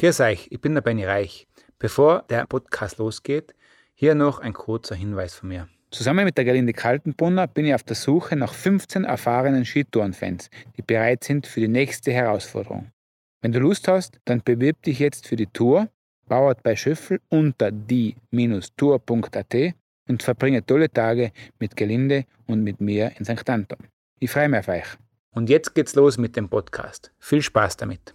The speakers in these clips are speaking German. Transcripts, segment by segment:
Grüß euch, ich bin der Benny Reich. Bevor der Podcast losgeht, hier noch ein kurzer Hinweis von mir. Zusammen mit der Gerlinde Kaltenbrunner bin ich auf der Suche nach 15 erfahrenen Skitourenfans, die bereit sind für die nächste Herausforderung. Wenn du Lust hast, dann bewirb dich jetzt für die Tour, bauert bei Schöffel unter die-tour.at und verbringe tolle Tage mit Gelinde und mit mir in St. Anton. Ich freue mich auf euch. Und jetzt geht's los mit dem Podcast. Viel Spaß damit.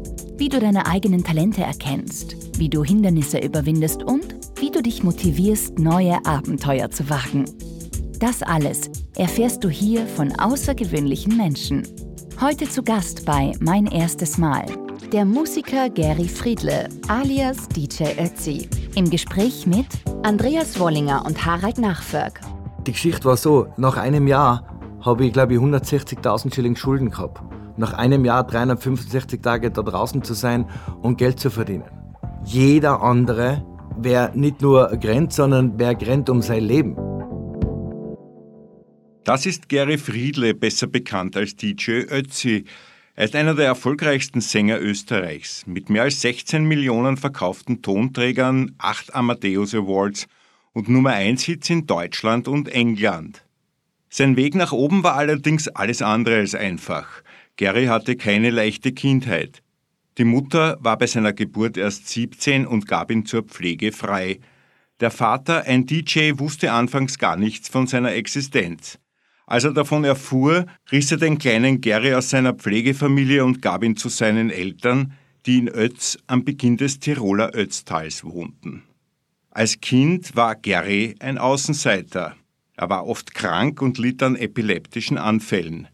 Wie du deine eigenen Talente erkennst, wie du Hindernisse überwindest und wie du dich motivierst, neue Abenteuer zu wagen. Das alles erfährst du hier von außergewöhnlichen Menschen. Heute zu Gast bei Mein erstes Mal der Musiker Gary Friedle alias DJ Ötzi. Im Gespräch mit Andreas Wollinger und Harald Nachberg. Die Geschichte war so, nach einem Jahr habe ich, glaube ich, 160.000 Schilling Schulden gehabt. Nach einem Jahr 365 Tage da draußen zu sein und Geld zu verdienen. Jeder andere wäre nicht nur grenzt, sondern wäre grenzt um sein Leben. Das ist Gary Friedle, besser bekannt als DJ Ötzi. Er ist einer der erfolgreichsten Sänger Österreichs, mit mehr als 16 Millionen verkauften Tonträgern, 8 Amadeus Awards und Nummer 1 Hits in Deutschland und England. Sein Weg nach oben war allerdings alles andere als einfach. Gary hatte keine leichte Kindheit. Die Mutter war bei seiner Geburt erst 17 und gab ihn zur Pflege frei. Der Vater, ein DJ, wusste anfangs gar nichts von seiner Existenz. Als er davon erfuhr, riss er den kleinen Gary aus seiner Pflegefamilie und gab ihn zu seinen Eltern, die in Ötz am Beginn des Tiroler Ötztals wohnten. Als Kind war Gary ein Außenseiter. Er war oft krank und litt an epileptischen Anfällen.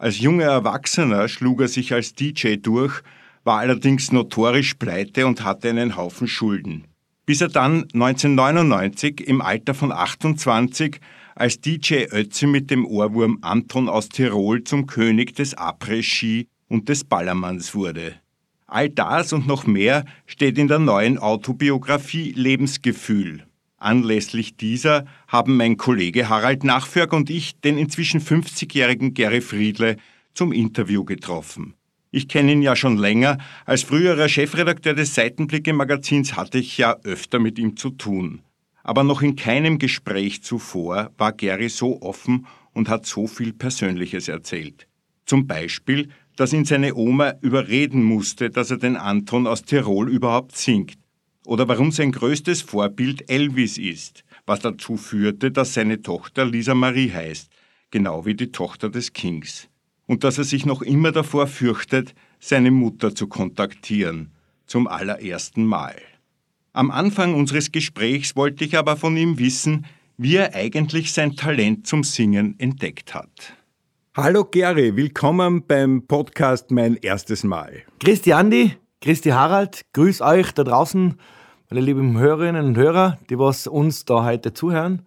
Als junger Erwachsener schlug er sich als DJ durch, war allerdings notorisch pleite und hatte einen Haufen Schulden. Bis er dann 1999 im Alter von 28 als DJ Ötzi mit dem Ohrwurm Anton aus Tirol zum König des Après-Ski und des Ballermanns wurde. All das und noch mehr steht in der neuen Autobiografie Lebensgefühl. Anlässlich dieser haben mein Kollege Harald Nachförg und ich den inzwischen 50-jährigen Gary Friedle zum Interview getroffen. Ich kenne ihn ja schon länger. Als früherer Chefredakteur des Seitenblicke-Magazins hatte ich ja öfter mit ihm zu tun. Aber noch in keinem Gespräch zuvor war Gary so offen und hat so viel Persönliches erzählt. Zum Beispiel, dass ihn seine Oma überreden musste, dass er den Anton aus Tirol überhaupt singt oder warum sein größtes Vorbild Elvis ist, was dazu führte, dass seine Tochter Lisa Marie heißt, genau wie die Tochter des Kings, und dass er sich noch immer davor fürchtet, seine Mutter zu kontaktieren, zum allerersten Mal. Am Anfang unseres Gesprächs wollte ich aber von ihm wissen, wie er eigentlich sein Talent zum Singen entdeckt hat. Hallo Gary, willkommen beim Podcast Mein erstes Mal. Christi Andi, Christi Harald, grüß euch da draußen meine lieben Hörerinnen und Hörer, die was uns da heute zuhören.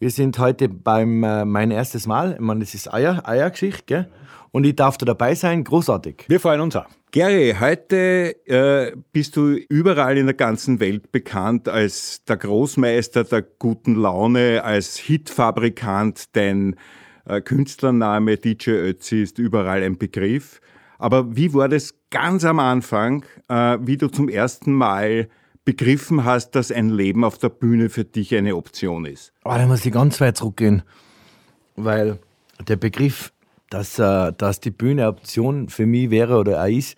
Wir sind heute beim äh, mein erstes Mal. Ich meine, das ist Eier, Eiergeschichte, gell? Und ich darf da dabei sein. Großartig. Wir freuen uns auch. Gary, heute äh, bist du überall in der ganzen Welt bekannt als der Großmeister der guten Laune, als Hitfabrikant. Dein äh, Künstlername DJ Ötzi ist überall ein Begriff. Aber wie war das ganz am Anfang, äh, wie du zum ersten Mal begriffen hast, dass ein Leben auf der Bühne für dich eine Option ist? Oh, da muss ich ganz weit zurückgehen, weil der Begriff, dass, äh, dass die Bühne Option für mich wäre oder auch ist,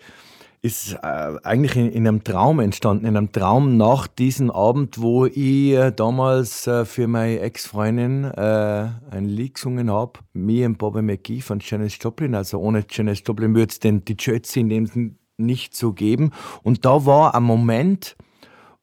ist äh, eigentlich in, in, einem Traum entstanden, in einem Traum nach diesem Abend, wo ich äh, damals äh, für meine Ex-Freundin äh, ein Lied gesungen habe, Me and Bobby McGee von Janis Joplin. Also ohne Janis Joplin würde es die Jötzi in dem nicht so geben. Und da war ein Moment,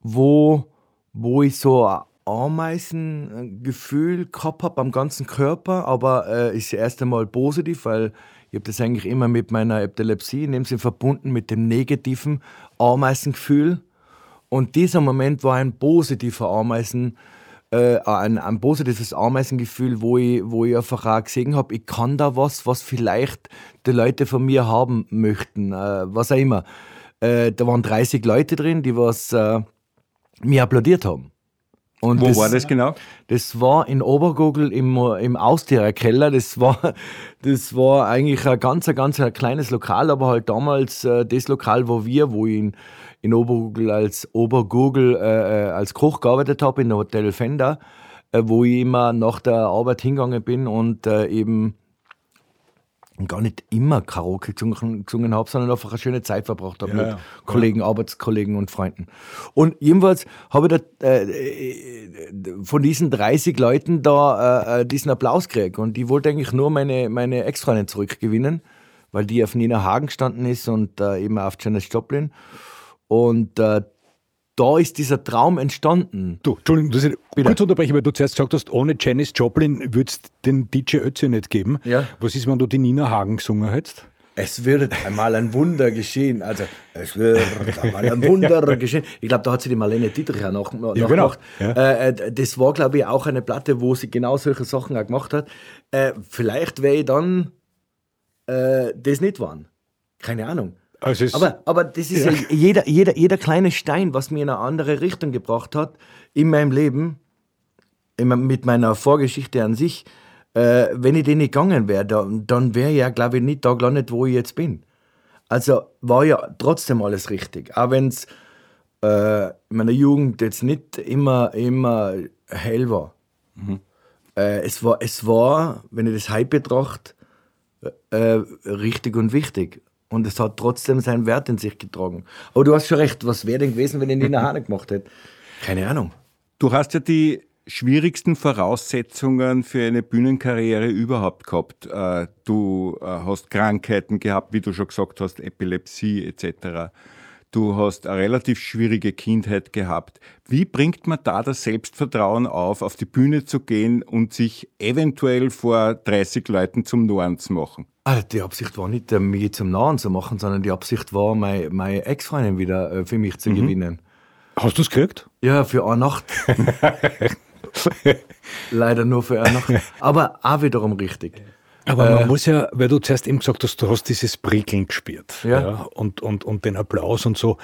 wo, wo ich so Ameisengefühl gehabt habe am ganzen Körper, aber äh, ist erst einmal positiv, weil ich habe das eigentlich immer mit meiner Epilepsie dem Sinne verbunden mit dem negativen Ameisengefühl. Und dieser Moment war ein positiver Ameisen, äh, ein, ein positives Ameisengefühl, wo ich, wo ich einfach auch gesehen habe, ich kann da was, was vielleicht die Leute von mir haben möchten, äh, was auch immer. Äh, da waren 30 Leute drin, die was äh, mir applaudiert haben. Und Wo das, war das genau? Das war in Obergurgel im, im Austiererkeller. Das war, das war eigentlich ein ganz, ein ganz ein kleines Lokal, aber halt damals äh, das Lokal, wo wir, wo ich in, in Obergurgel als Obergurgel äh, äh als Koch gearbeitet habe, in der Hotel Fender, äh, wo ich immer nach der Arbeit hingegangen bin und äh, eben gar nicht immer Karaoke gesungen, gesungen habe, sondern einfach eine schöne Zeit verbracht habe ja, mit ja. Kollegen, Arbeitskollegen und Freunden. Und jedenfalls habe ich da, äh, von diesen 30 Leuten da äh, äh, diesen Applaus gekriegt und ich wollte eigentlich nur meine, meine Ex-Freundin zurückgewinnen, weil die auf Nina Hagen gestanden ist und äh, eben auf Janis Joplin. Und äh, da ist dieser Traum entstanden. Du, Entschuldigung, dass ich Bitte. kurz unterbreche, weil du zuerst gesagt hast, ohne Janis Joplin würde es den DJ Ötzi nicht geben. Ja. Was ist, wenn du die Nina Hagen gesungen hättest? Es wird einmal ein Wunder geschehen. Also, es wird einmal ein Wunder geschehen. Ich glaube, da hat sie die Marlene Dietrich auch noch, noch ja, genau. gemacht. Ja. Äh, äh, das war, glaube ich, auch eine Platte, wo sie genau solche Sachen auch gemacht hat. Äh, vielleicht wäre ich dann äh, das nicht waren. Keine Ahnung. Also aber, aber das ist ja. ja, jeder, jeder, jeder kleine Stein, was mir in eine andere Richtung gebracht hat in meinem Leben, mit meiner Vorgeschichte an sich, äh, wenn ich den nicht gegangen wäre, dann, dann wäre ich ja, glaube ich, nicht da gelandet, wo ich jetzt bin. Also war ja trotzdem alles richtig. Auch wenn es äh, in meiner Jugend jetzt nicht immer, immer hell war. Mhm. Äh, es, war es war, wenn ich das heute betrachte, äh, richtig und wichtig. Und es hat trotzdem seinen Wert in sich getragen. Aber du hast schon recht, was wäre denn gewesen, wenn ich Nina Hane gemacht hätte? Keine Ahnung. Du hast ja die schwierigsten Voraussetzungen für eine Bühnenkarriere überhaupt gehabt. Äh, du äh, hast Krankheiten gehabt, wie du schon gesagt hast, Epilepsie etc. Du hast eine relativ schwierige Kindheit gehabt. Wie bringt man da das Selbstvertrauen auf, auf die Bühne zu gehen und sich eventuell vor 30 Leuten zum Norden zu machen? Also die Absicht war nicht, äh, mich zum Nahen zu machen, sondern die Absicht war, meine, meine Ex-Freundin wieder äh, für mich zu mhm. gewinnen. Hast du es gekriegt? Ja, für eine Nacht. Leider nur für eine Nacht. Aber auch wiederum richtig. Aber man äh, muss ja, weil du zuerst eben gesagt hast, du hast dieses Prickeln gespürt ja. ja. und, und, und den Applaus und so.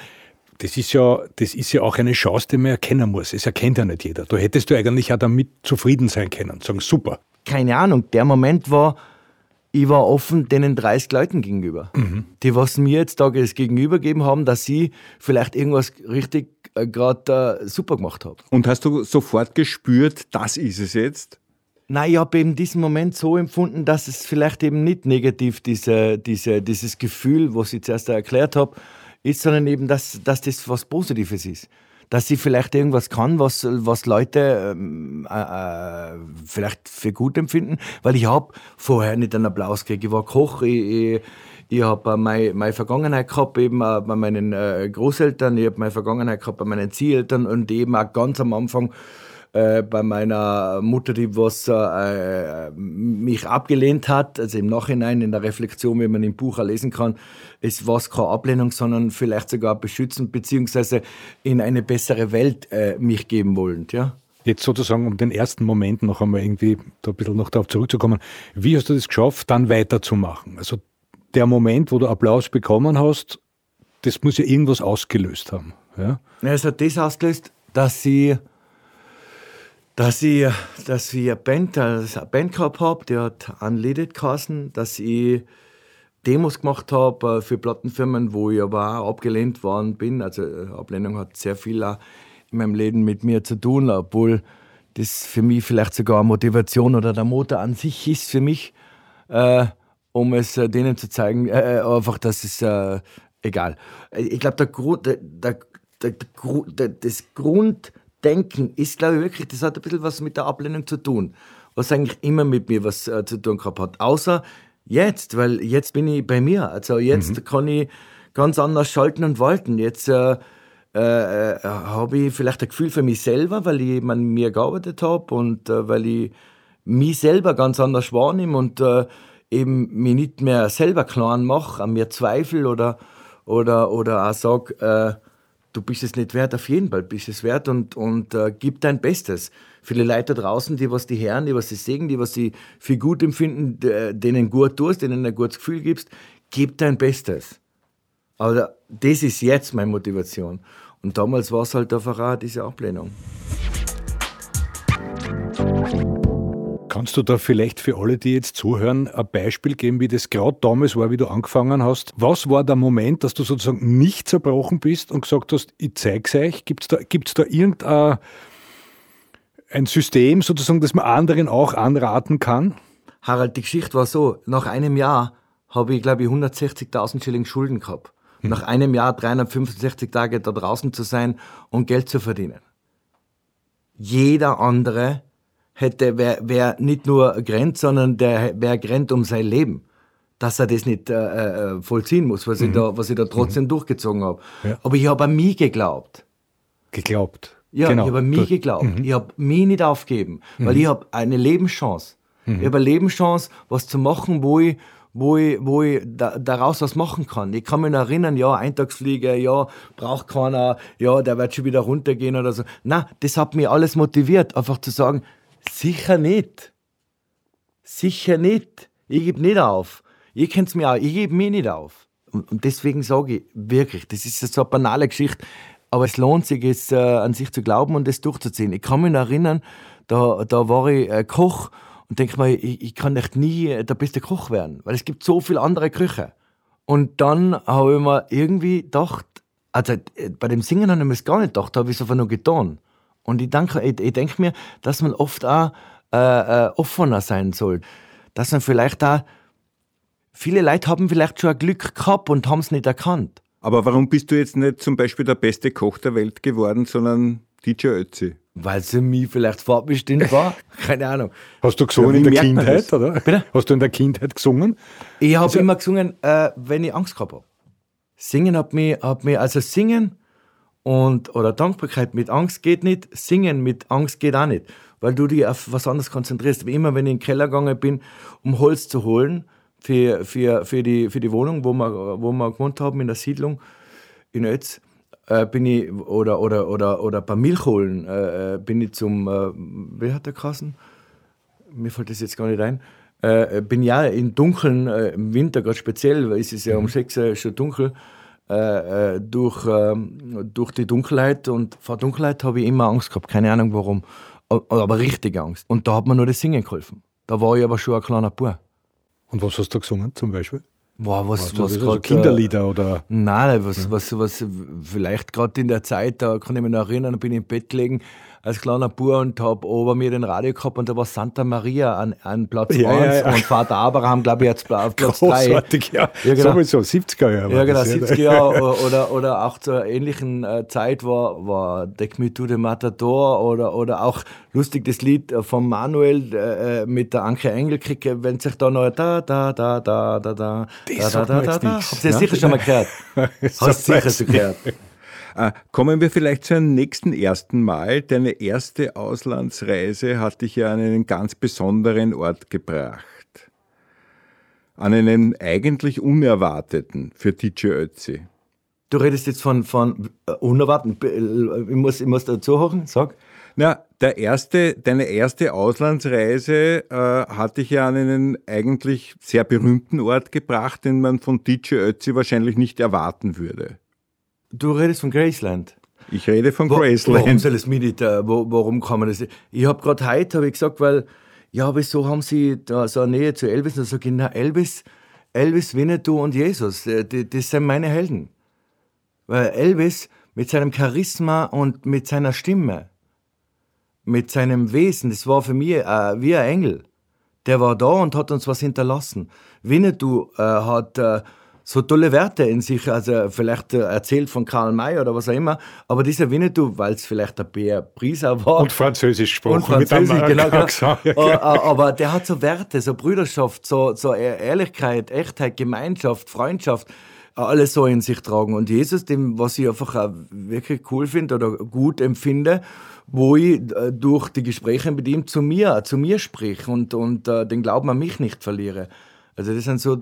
Das ist, ja, das ist ja auch eine Chance, die man erkennen muss. Es erkennt ja nicht jeder. Da hättest du eigentlich auch damit zufrieden sein können. Sagen, super. Keine Ahnung, der Moment war, ich war offen den 30 Leuten gegenüber. Mhm. Die, was mir jetzt da das Gegenüber gegeben haben, dass sie vielleicht irgendwas richtig äh, gerade äh, super gemacht haben. Und hast du sofort gespürt, das ist es jetzt? Nein, ich habe eben diesen Moment so empfunden, dass es vielleicht eben nicht negativ diese, diese, dieses Gefühl, was ich zuerst erklärt habe, ist, sondern eben, dass, dass das was Positives ist. Dass sie vielleicht irgendwas kann, was, was Leute ähm, äh, äh, vielleicht für gut empfinden. Weil ich habe vorher nicht einen Applaus gekriegt. Ich war Koch, ich, ich, ich habe meine, meine Vergangenheit gehabt, eben bei meinen äh, Großeltern, ich habe meine Vergangenheit gehabt bei meinen Zieheltern und eben auch ganz am Anfang äh, bei meiner Mutter, die was äh, mich abgelehnt hat, also im Nachhinein in der Reflexion, wie man im Buch lesen kann, es war keine Ablehnung, sondern vielleicht sogar beschützend beziehungsweise in eine bessere Welt äh, mich geben wollend, ja. Jetzt sozusagen, um den ersten Moment noch einmal irgendwie da ein bisschen noch darauf zurückzukommen. Wie hast du das geschafft, dann weiterzumachen? Also der Moment, wo du Applaus bekommen hast, das muss ja irgendwas ausgelöst haben. Ja? Es hat das ausgelöst, dass sie dass ich, dass ich eine Band, eine Band gehabt habe, die hat Unleaded geheißen, dass ich Demos gemacht habe äh, für Plattenfirmen, wo ich aber auch abgelehnt worden bin. Also äh, Ablehnung hat sehr viel in meinem Leben mit mir zu tun, obwohl das für mich vielleicht sogar Motivation oder der Motor an sich ist für mich, äh, um es äh, denen zu zeigen, äh, einfach, dass es äh, egal. Ich glaube, der Grund, der, der, der, das Grund Denken ist, glaube ich, wirklich, das hat ein bisschen was mit der Ablehnung zu tun. Was eigentlich immer mit mir was äh, zu tun gehabt hat. Außer jetzt, weil jetzt bin ich bei mir. Also jetzt mhm. kann ich ganz anders schalten und walten. Jetzt äh, äh, äh habe ich vielleicht ein Gefühl für mich selber, weil ich eben an mir gearbeitet habe und äh, weil ich mich selber ganz anders wahrnehme und äh, eben mich nicht mehr selber klein mache, an mir zweifle oder, oder, oder auch sage, du bist es nicht wert, auf jeden Fall bist es wert und, und äh, gib dein Bestes. Viele Leute da draußen, die was die hören, die was sie sehen, die was sie für gut empfinden, denen gut tust, denen ein gutes Gefühl gibst, gib dein Bestes. Aber das ist jetzt meine Motivation. Und damals war es halt einfach auch diese Ablehnung. Kannst du da vielleicht für alle, die jetzt zuhören, ein Beispiel geben, wie das gerade damals war, wie du angefangen hast? Was war der Moment, dass du sozusagen nicht zerbrochen bist und gesagt hast, ich zeig's euch? Gibt es da, gibt's da irgendein ein System sozusagen, das man anderen auch anraten kann? Harald, die Geschichte war so, nach einem Jahr habe ich, glaube ich, 160.000 Schilling Schulden gehabt. Hm. Nach einem Jahr 365 Tage da draußen zu sein und Geld zu verdienen. Jeder andere hätte, wäre wär nicht nur grenzt, sondern der wäre grenzt um sein Leben. Dass er das nicht äh, äh vollziehen muss, was, mhm. ich, da, was ich da trotzdem mhm. durchgezogen habe. Ja. Aber ich habe an mich geglaubt. Geglaubt? Ja, genau. ich habe an mich geglaubt. Mhm. Ich habe mich nicht aufgegeben, weil mhm. ich habe eine Lebenschance. Ich mhm. habe eine Lebenschance, was zu machen, wo ich, wo ich, wo ich da, daraus was machen kann. Ich kann mich noch erinnern, ja, Eintagsfliege, ja, braucht keiner, ja, der wird schon wieder runtergehen oder so. Na, das hat mich alles motiviert, einfach zu sagen, Sicher nicht. Sicher nicht. Ich gebe nicht auf. Ihr kennt mir auch, ich gebe mich nicht auf. Und, deswegen sage ich wirklich, das ist so eine banale Geschichte, aber es lohnt sich, es äh, an sich zu glauben und es durchzuziehen. Ich kann mich noch erinnern, da, da war ich äh, Koch und denke mir, ich, ich, kann echt nie äh, der beste Koch werden, weil es gibt so viele andere Köche. Und dann habe ich mir irgendwie gedacht, also bei dem Singen habe ich mir das gar nicht gedacht, habe ich es einfach nur getan. Und ich denke, ich, ich denke mir, dass man oft auch äh, äh, offener sein soll. Dass man vielleicht da viele Leute haben vielleicht schon ein Glück gehabt und haben es nicht erkannt. Aber warum bist du jetzt nicht zum Beispiel der beste Koch der Welt geworden, sondern DJ Ötzi? Weil sie mir vielleicht vorbestimmt war. Keine Ahnung. Hast du gesungen ja, in der Kindheit, oder? Bitte? Hast du in der Kindheit gesungen? Ich habe also, immer gesungen, äh, wenn ich Angst gehabt habe. Singen hat mich, hat mich, also singen und, oder Dankbarkeit mit Angst geht nicht, Singen mit Angst geht auch nicht, weil du dich auf was anderes konzentrierst. Wie immer, wenn ich in den Keller gegangen bin, um Holz zu holen für, für, für, die, für die Wohnung, wo wir, wo wir gewohnt haben in der Siedlung in Ötz, äh, bin ich, oder, oder, oder, oder beim Milch holen, äh, äh bin ich zum, äh, wie hat der Kassen? Mir fällt das jetzt gar nicht ein. Äh, bin ja im Dunkeln, äh, im Winter gerade speziell, weil es ist ja um mhm. sechs Uhr schon dunkel, äh, äh, durch, äh, durch die Dunkelheit und vor Dunkelheit habe ich immer Angst gehabt, keine Ahnung warum, aber richtig Angst. Und da hat mir nur das Singen geholfen. Da war ich aber schon ein kleiner Bub. Und was hast du gesungen zum Beispiel? Boah, was, was, was grad, Kinderlieder oder? Nein, was, was, was, vielleicht gerade in der Zeit, da kann ich mich noch erinnern, bin ich im Bett gelegen, als kleiner Bub und habe ober mir den Radio gehabt und da war Santa Maria an, an Platz 1 ja, ja, und Vater Abraham, glaube ich, jetzt auf Platz 3. Großartig, ja. ja genau. Sowieso, 70er Jahre. Ja, genau, 70er Jahre oder, oder auch zur ähnlichen äh, Zeit war, war Deck Me to the Matador oder, oder auch lustig das Lied von Manuel äh, äh mit der Anke Engelkrieg, wenn sich da noch da, da, da, da, da, da, das da, da, da, da, da. Habt ihr sicher schon mal gehört? Hast du sicher schon gehört. Äh, kommen wir vielleicht zu einem nächsten ersten Mal. Deine erste Auslandsreise hat dich ja an einen ganz besonderen Ort gebracht. An einen eigentlich unerwarteten für DJ Ötzi. Du redest jetzt von, von uh, unerwarten. Ich muss, ich muss dazu hören, sag. Na, der erste, deine erste Auslandsreise äh, hat dich ja an einen eigentlich sehr berühmten Ort gebracht, den man von DJ Ötzi wahrscheinlich nicht erwarten würde. Du redest von Graceland. Ich rede von Wo, Graceland. Warum soll es mir nicht, äh, wo, warum kann man das? Ich habe gerade heute hab ich gesagt, weil, ja, wieso haben sie da so eine Nähe zu Elvis? Und da sage ich, na, Elvis, Elvis, Winnetou und Jesus, äh, die, das sind meine Helden. Weil Elvis mit seinem Charisma und mit seiner Stimme, mit seinem Wesen, das war für mich äh, wie ein Engel. Der war da und hat uns was hinterlassen. Winnetou äh, hat äh, so tolle Werte in sich, also vielleicht äh, erzählt von Karl May oder was auch immer, aber dieser Winnetou, weil es vielleicht der Bär Prieser war. Und Französisch gesprochen. Und Französisch, genau, genau. Genau. Aber der hat so Werte, so Brüderschaft, so, so e-, Ehrlichkeit, Echtheit, Gemeinschaft, Freundschaft, alles so in sich tragen. Und Jesus, dem, was ich einfach auch wirklich cool finde oder gut empfinde, wo ich äh, durch die Gespräche mit ihm zu mir, zu mir sprich und, und uh, den Glauben an mich nicht verliere. Also das sind so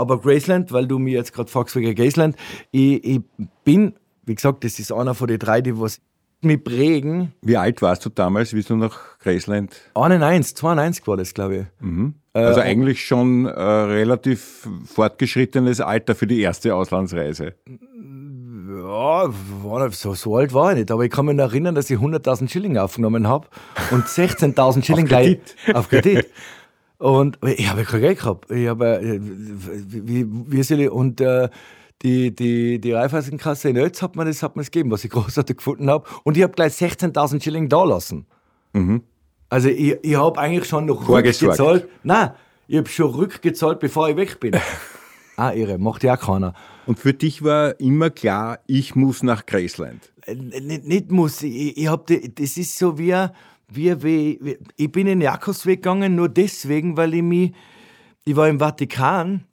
aber Graceland, weil du mir jetzt gerade fragst wegen Graceland, ich, ich bin wie gesagt, das ist einer von den drei, die was mich prägen. Wie alt warst du damals, wie du nach Graceland? 91, 92 war das, glaube ich. Mhm. Also äh, eigentlich schon äh, relativ fortgeschrittenes Alter für die erste Auslandsreise. Ja, so, so alt war ich nicht, aber ich kann mich erinnern, dass ich 100.000 Schilling aufgenommen habe und 16.000 Schilling gleich auf Kredit. Und ich habe kein Geld gehabt. Ich habe, äh, wie, wie soll ich, und äh, die, die, die Raiffeisenkasse in Ötz hat mir das, hat mir das gegeben, was ich großartig gefunden habe. Und ich habe gleich 16.000 Schilling da lassen. Mhm. Also ich, ich habe eigentlich schon noch rückgezahlt. Nein, ich habe schon rückgezahlt, bevor ich weg bin. ah, irre, macht ja auch keiner. Und für dich war immer klar, ich muss nach Graceland? Äh, nicht, muss, ich, ich hab, das ist so wie, wie, wie, ich bin in Jakobsweg gegangen, nur deswegen, weil ich mich, ich war im Vatikan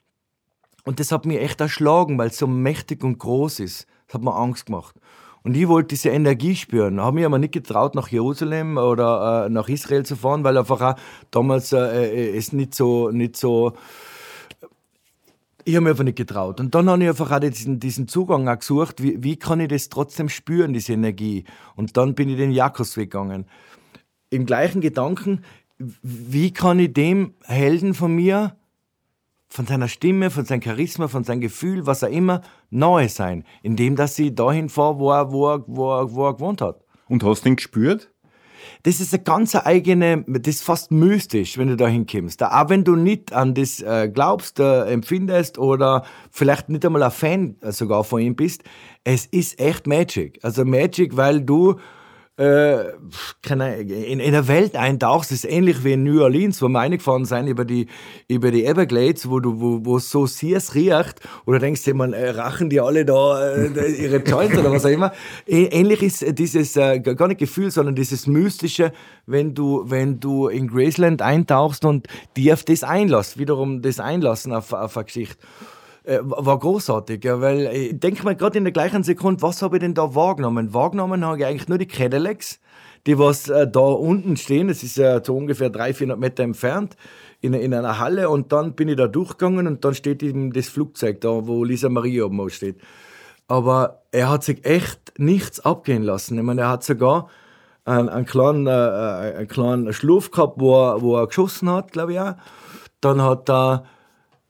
und das hat mich echt erschlagen, weil es so mächtig und groß ist. Das hat mir Angst gemacht. Und ich wollte diese Energie spüren. Habe mich aber nicht getraut, nach Jerusalem oder äh, nach Israel zu fahren, weil einfach auch damals äh, äh es nicht so, nicht so. Ich habe mich einfach nicht getraut. Und dann habe ich einfach auch diesen, diesen Zugang auch gesucht, wie, wie kann ich das trotzdem spüren, diese Energie. Und dann bin ich den Jakobsweg gegangen. Im gleichen Gedanken, wie kann ich dem Helden von mir von seiner Stimme, von seinem Charisma, von seinem Gefühl, was er immer, nahe sein, indem dass sie dahin fahren, wo er, wo er, wo er, wo er gewohnt hat. Und hast du ihn gespürt? Das ist eine ganz eigene, das ist fast mystisch, wenn du da hinkommst. Auch wenn du nicht an das äh, glaubst, äh, empfindest oder vielleicht nicht einmal ein Fan sogar von ihm bist, es ist echt Magic. Also Magic, weil du äh, in, in der Welt eintauchst, ist ähnlich wie in New Orleans, wo wir eingefahren sind über die, über die Everglades, wo du, wo, wo so Sears riecht, oder denkst du, man, äh, rachen die alle da äh, ihre Joints oder was auch immer. Ähnlich ist dieses, äh, gar nicht Gefühl, sondern dieses Mystische, wenn du, wenn du in Graceland eintauchst und dir auf das einlässt, wiederum das Einlassen auf, auf eine Geschichte äh, war großartig, ja, weil ich denke mal gerade in der gleichen Sekunde, was habe ich denn da wahrgenommen? Wahrgenommen habe ich eigentlich nur die Cadillacs, die was äh, da unten stehen, das ist ja so ungefähr 300, 400 Meter entfernt, in, in einer Halle und dann bin ich da durchgegangen und dann steht eben das Flugzeug da, wo Lisa Maria oben steht. Aber er hat sich echt nichts abgehen lassen. Ich meine, er hat sogar einen, einen, kleinen, äh, einen kleinen Schlurf gehabt, wo er, wo er geschossen hat, glaube ich auch. Dann hat er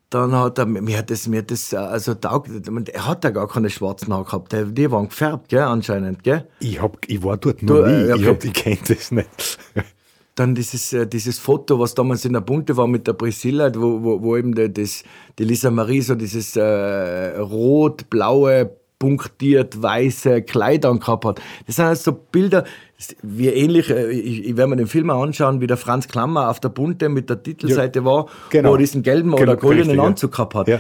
dann hat er, mir hat das, mir hat das, also taugt, er hat ja gar keine schwarzen Haare gehabt, die, waren gefärbt, gell, anscheinend, gell? Ich, hab, ich war dort noch du, nie, okay. ich, ich kenne das nicht. Dann dieses, äh, dieses Foto, was damals in der Bunte war mit der Priscilla, wo, wo, wo eben die, das, die Lisa Marie so dieses äh, rot-blaue punktiert weiße Kleider gehabt hat. Das sind also so Bilder, wie ähnlich, äh, ich, ich werde mir den Film anschauen, wie der Franz Klammer auf der Bunte mit der Titelseite ja, war, genau. wo er diesen gelben genau, oder goldenen richtig, Anzug gehabt hat. Ja.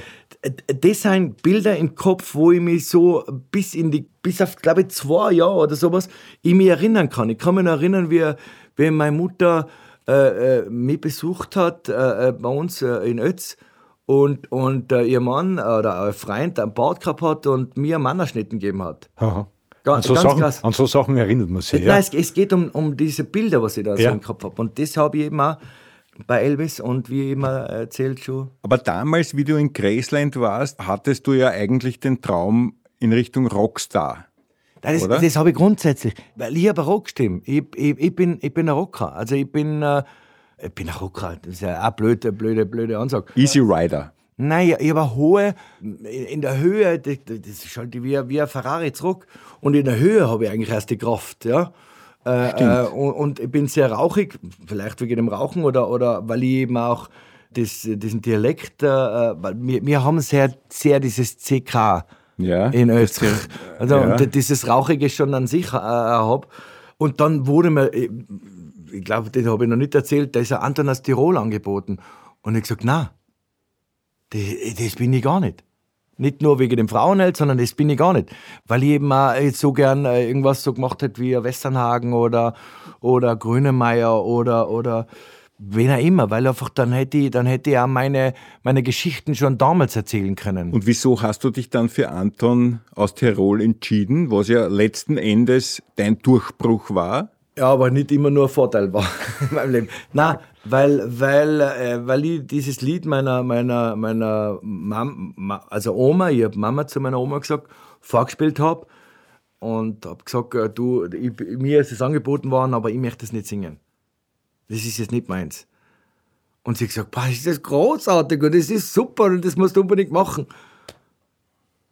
Das sind Bilder im Kopf, wo ich mich so bis in die, bis auf, glaube ich, zwei Jahre oder sowas, ich mich erinnern kann. Ich kann mich noch erinnern, wie, wie meine Mutter äh, äh mich besucht hat äh, äh, bei uns in Ötz und, und ihr Mann oder ein Freund einen Bart gehabt hat und mir einen Mannerschnitten gegeben hat. Aha. An, so Sachen, krass. an so Sachen erinnert man sich. Nein, ja. es, es, geht um, um diese Bilder, was ich da ja. so im Kopf habe. Und das habe ich eben auch bei Elvis und wie immer erzählt schon. Aber damals, wie du in Graceland warst, hattest du ja eigentlich den Traum in Richtung Rockstar. Das, das habe ich grundsätzlich, weil ich habe Rockstimme. Ich, ich, ich, bin, ich bin ein Rocker. Also ich bin, äh, ich bin ein Rocker. Das ist ja auch blöde, blöde, blöde Ansage. Easy Rider. Nein, ich habe hohe, in der Höhe, das, ist halt wie, wie ein Ferrari zurück. Und in der Höhe habe ich eigentlich erst die Kraft, ja. Äh, äh, und, und, ich bin sehr rauchig, vielleicht wegen dem Rauchen oder, oder weil ich eben auch das, diesen Dialekt, äh, weil wir, wir haben sehr, sehr dieses CK ja, in Österreich. Also ja. und dieses Rauchige schon an sich äh, habe. Und dann wurde mir, ich glaube, das habe ich noch nicht erzählt, da ist ein Anton aus Tirol angeboten. Und ich gesagt, na, das, das bin ich gar nicht. Nicht nur wegen dem Frauenheld, sondern das bin ich gar nicht. Weil ich eben auch so gern äh, irgendwas so gemacht hätte wie Westernhagen oder, oder Grünemeier oder, oder wen auch immer, weil einfach dann hätte ich, dann hätte ich auch meine, meine Geschichten schon damals erzählen können. Und wieso hast du dich dann für Anton aus Tirol entschieden, was ja letzten Endes dein Durchbruch war? Ja, aber nicht immer nur ein Vorteil war in meinem Leben. Nein, weil, weil, äh, weil ich dieses Lied meiner, meiner, meiner Mama, also Oma, ich habe Mama zu meiner Oma gesagt, vorgespielt habe, und habe gesagt, äh, du, ich, mir ist es angeboten worden, aber ich möchte es nicht singen. Das ist jetzt nicht meins. Und sie hat gesagt, boah, ist das großartig und das ist super und das musst du unbedingt machen.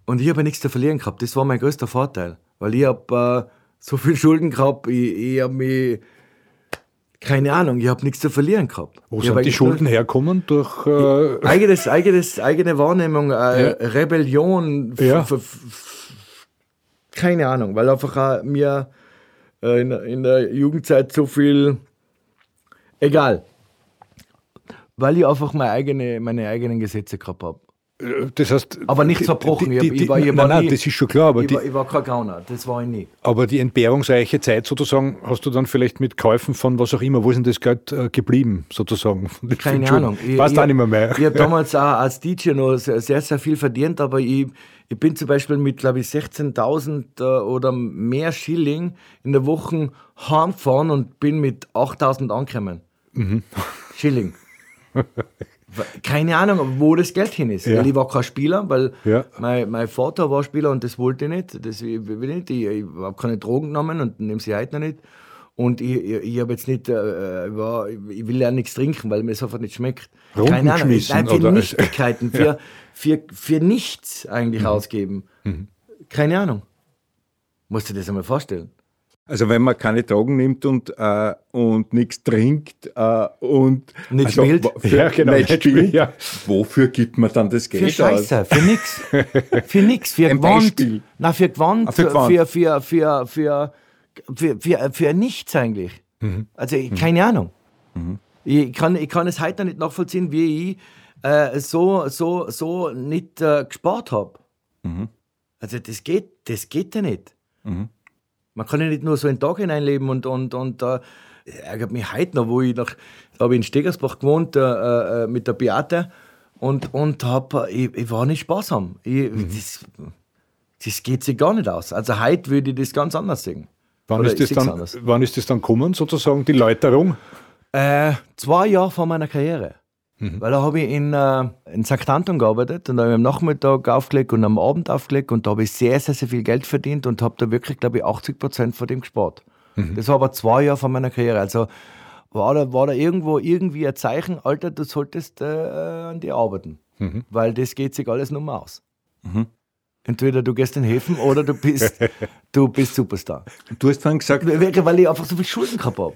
Und ich habe nichts zu verlieren gehabt. Das war mein größter Vorteil. Weil ich habe äh, so viel Schulden gehabt, ich, ich habe mich, keine Ahnung, ich habe nichts zu verlieren gehabt. Wo ich sind die Schulden herkommen? Durch, äh, eigenes, eigenes, eigene Wahrnehmung, äh, Ja. Rebellion, Ja. keine Ahnung, weil einfach mir äh, in, in der Jugendzeit so viel, egal, weil ich einfach meine, eigene, meine eigenen Gesetze gehabt habe. Das heißt, Aber nicht die- zerbrochen. Die, Ich- die, ich die, war- ich nein, nein, nie- das ist schon klar, aber Ich, die, war, ich war kein Gauner, das war ich nie. aber die entbehrungsreiche Zeit sozusagen hast du dann vielleicht mit Käufen von was auch immer, wo ist denn das Geld äh, geblieben, sozusagen? Keine? Ahnung. Ich, auch nicht mehr mehr. Ich habe damals auch als DJ noch sehr, sehr, sehr viel verdient, aber ich, ich bin zum Beispiel mit, glaube ich, 16.000 äh, oder mehr Schilling in der Woche heimgefahren und bin mit 8.000 angekommen. Mhm. Schilling. Keine Ahnung, wo das Geld hin ist. Ja. Ich war kein Spieler, weil Ja. mein, mein Vater war Spieler und das wollte ich nicht. Das will ich nicht. Ich, ich habe keine Drogen genommen und nehme sie heute noch nicht. Und ich, ich, ich habe jetzt nicht, äh, ich war, ich will ja nichts trinken, weil mir es einfach nicht schmeckt. Runden Keine Ahnung, nein, für oder? Nichtigkeiten, für, für, für nichts eigentlich Mhm. ausgeben. Keine Ahnung. Musst du dir das einmal vorstellen? Also wenn man keine Drogen nimmt und, äh, und nichts trinkt äh, und Nicht also, spielt? Für, Ja, genau, nicht spielt, ja. wofür gibt man dann das Für Geld aus? Scheiße, für nix. für nix, für Ein Gewand. Beispiel. Na, für Gewand, Ah, für für, Gewand. für, für, für, für, für, für, für nichts eigentlich. Mhm. Also, ich- keine Ahnung. Ich, kann, ich kann es heute noch nicht nachvollziehen, wie ich äh, so, so, so nicht äh, gespart habe. Mhm. Also, das geht, das geht ja nicht. Man kann ja nicht nur so einen Tag hineinleben und, und, und äh, ärgert mich heute noch, wo ich nach, habe ich in Stegersbach gewohnt äh, äh, mit der Beate und, und hab, äh, ich, ich war nicht sparsam. Ich, das, das geht sich gar nicht aus. Also heute würde ich das ganz anders sehen. Wann Oder ist, das dann, anders. wann ist das dann kommen, sozusagen, die Läuterung? Äh, zwei Jahre vor meiner Karriere. Weil da habe ich in, äh, in St. Anton gearbeitet und da habe ich am Nachmittag aufgelegt und am Abend aufgelegt und da habe ich sehr, sehr, sehr viel Geld verdient und habe da wirklich, glaube ich, 80 Prozent von dem gespart. Das war aber zwei Jahre vor meiner Karriere. Also war da, war da irgendwo irgendwie ein Zeichen, Alter, du solltest äh, an dir arbeiten. Weil das geht sich alles nur mal aus. Entweder du gehst in Häfen oder du bist, du bist Superstar. Du hast vorhin gesagt, Weil ich einfach so viel Schulden gehabt habe.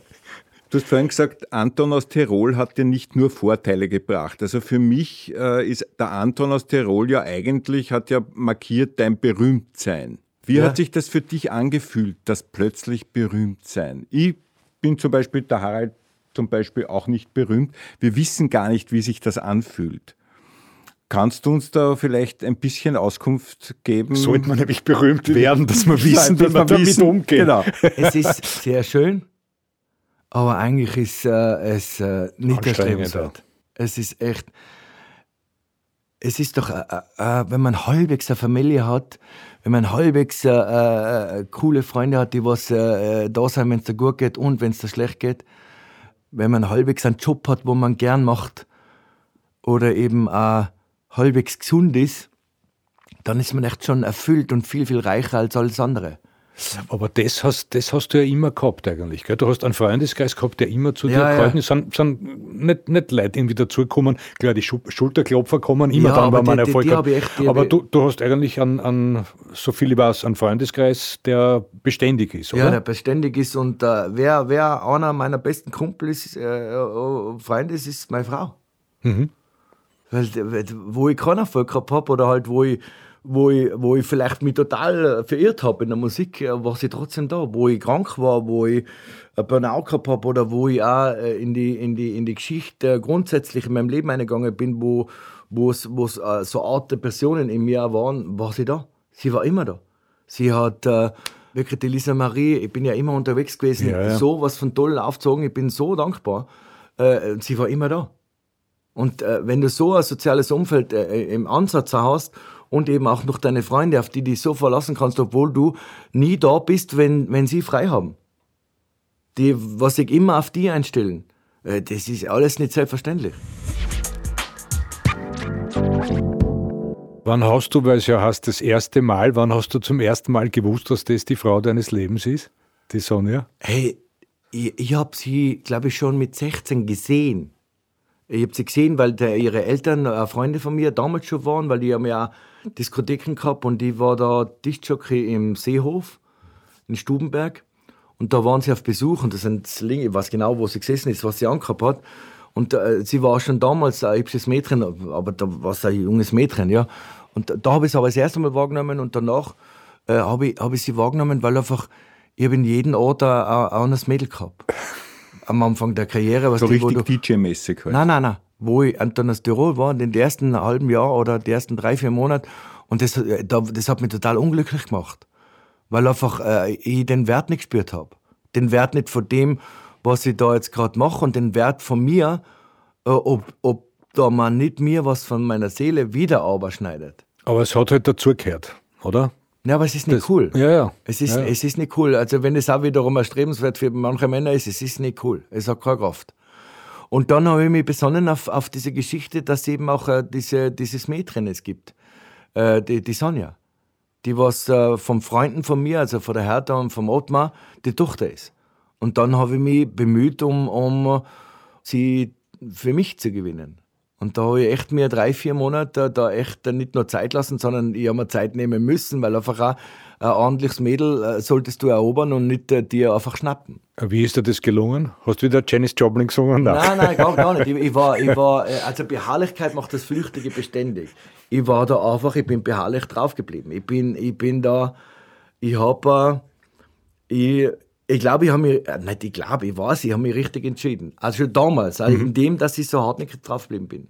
Du hast vorhin gesagt, Anton aus Tirol hat dir nicht nur Vorteile gebracht. Also für mich äh, ist der Anton aus Tirol ja eigentlich, hat ja markiert dein Berühmtsein. Wie Ja. hat sich das für dich angefühlt, das plötzlich berühmt sein? Ich bin zum Beispiel, der Harald zum Beispiel auch nicht berühmt. Wir wissen gar nicht, wie sich das anfühlt. Kannst du uns da vielleicht ein bisschen Auskunft geben? Sollte man nämlich berühmt werden, dass wir wissen, wie man damit wissen- umgeht. Genau. es ist sehr schön, aber eigentlich ist äh, es äh, nicht erstrebenswert. Es ist echt. Es ist doch, äh, äh, wenn man halbwegs eine Familie hat, wenn man halbwegs äh, äh, coole Freunde hat, die was äh, äh, da sind, wenn es dir gut geht und wenn es dir schlecht geht, wenn man halbwegs einen Job hat, wo man gern macht oder eben auch halbwegs gesund ist, dann ist man echt schon erfüllt und viel, viel reicher als alles andere. Aber das hast, das hast du ja immer gehabt eigentlich. Gell? Du hast einen Freundeskreis gehabt, der immer zu dir Ja, ja. gehalten ist. Sind, sind nicht, nicht Leute irgendwie dazugekommen. Klar, die Schu Schulterklopfer kommen immer Ja, dann, wenn man die- die- Erfolg die hat. echt- aber du, du hast eigentlich einen, einen, so viel ich weiß, einen Freundeskreis, der beständig ist, oder? Ja, der beständig ist und äh, wer, wer einer meiner besten Kumpel ist, äh, äh, Freunde ist, ist meine Frau. Weil, weil, wo ich keinen Erfolg gehabt habe oder halt wo ich, wo ich, wo ich vielleicht mich total äh, verirrt habe in der Musik, äh, war sie trotzdem da. Wo ich krank war, wo ich ein Burnout gehabt habe oder wo ich auch äh, in die, in die, in die Geschichte äh, grundsätzlich in meinem Leben eingegangen bin, wo wo es wo es, äh, so Art Depressionen in mir waren, war sie da. Sie war immer da. Sie hat äh, wirklich die Lisa Marie, ich bin ja immer unterwegs gewesen, Ja, ja. so was von toll aufgezogen, ich bin so dankbar. Äh, sie war immer da. Und äh, wenn du so ein soziales Umfeld äh, im Ansatz hast und eben auch noch deine Freunde, auf die du dich so verlassen kannst, obwohl du nie da bist, wenn, wenn sie frei haben, die, was sich immer auf die einstellen, äh, das ist alles nicht selbstverständlich. Wann hast du, weil es ja heißt, das erste Mal, wann hast du zum ersten Mal gewusst, dass das die Frau deines Lebens ist? Die Sonja? Hey, ich, ich habe sie, glaube ich, schon mit 16 gesehen. Ich habe sie gesehen, weil der, ihre Eltern äh, Freunde von mir damals schon waren, weil die haben ja Diskotheken gehabt und ich war da Diskjockey im Seehof in Stubenberg. Und da waren sie auf Besuch und das sind Linge, ich weiß genau, wo sie gesessen ist, was sie angehabt hat. Und äh, sie war schon damals ein hübsches Mädchen, aber da war es ein junges Mädchen, ja. Und da, da habe ich sie aber das erste Mal wahrgenommen und danach äh, habe ich, hab ich sie wahrgenommen, weil einfach, ich habe in jedem Ort ein, ein anderes Mädel gehabt. Am Anfang der Karriere. Was So die, richtig du, DJ-mäßig halt. Nein, nein, nein. Wo ich aus Tirol war, in den ersten halben Jahr oder die ersten drei, vier Monate. Und das, äh, da- das hat mich total unglücklich gemacht. Weil einfach äh, ich den Wert nicht gespürt habe. Den Wert nicht von dem, was ich da jetzt gerade mache und den Wert von mir, äh, ob, ob da man nicht mir was von meiner Seele wieder schneidet. Aber es hat halt dazugehört, oder? Ja, aber es ist nicht Das- cool. Ja, ja. Es ist, Ja. es ist nicht cool. Also wenn es auch wiederum erstrebenswert für manche Männer ist, es ist nicht cool. Es hat keine Kraft. Und dann habe ich mich besonnen auf, auf diese Geschichte, dass es eben auch äh, diese, dieses Mädchen es gibt. Äh, die, die Sonja. Die was äh, vom Freunden von mir, also von der Hertha und vom Ottmar, die Tochter ist. Und dann habe ich mich bemüht, um, um sie für mich zu gewinnen. Und da habe ich echt mir drei, vier Monate da echt nicht nur Zeit lassen, sondern ich habe mir Zeit nehmen müssen, weil einfach auch ein ordentliches Mädel äh, solltest du erobern und nicht äh, dir einfach schnappen. Wie ist dir das gelungen? Hast du wieder Janis Joplin gesungen? Nein, nein, gar, gar nicht. Ich, ich war, ich war, äh, also Beharrlichkeit macht das Flüchtige beständig. Ich war da einfach, ich bin beharrlich draufgeblieben. Ich bin, ich bin da, ich habe, ich, ich glaube, ich habe mich, äh, nicht ich glaube, ich weiß, ich habe mich richtig entschieden. Also schon damals, also in dem, dass ich so hartnäckig draufgeblieben bin.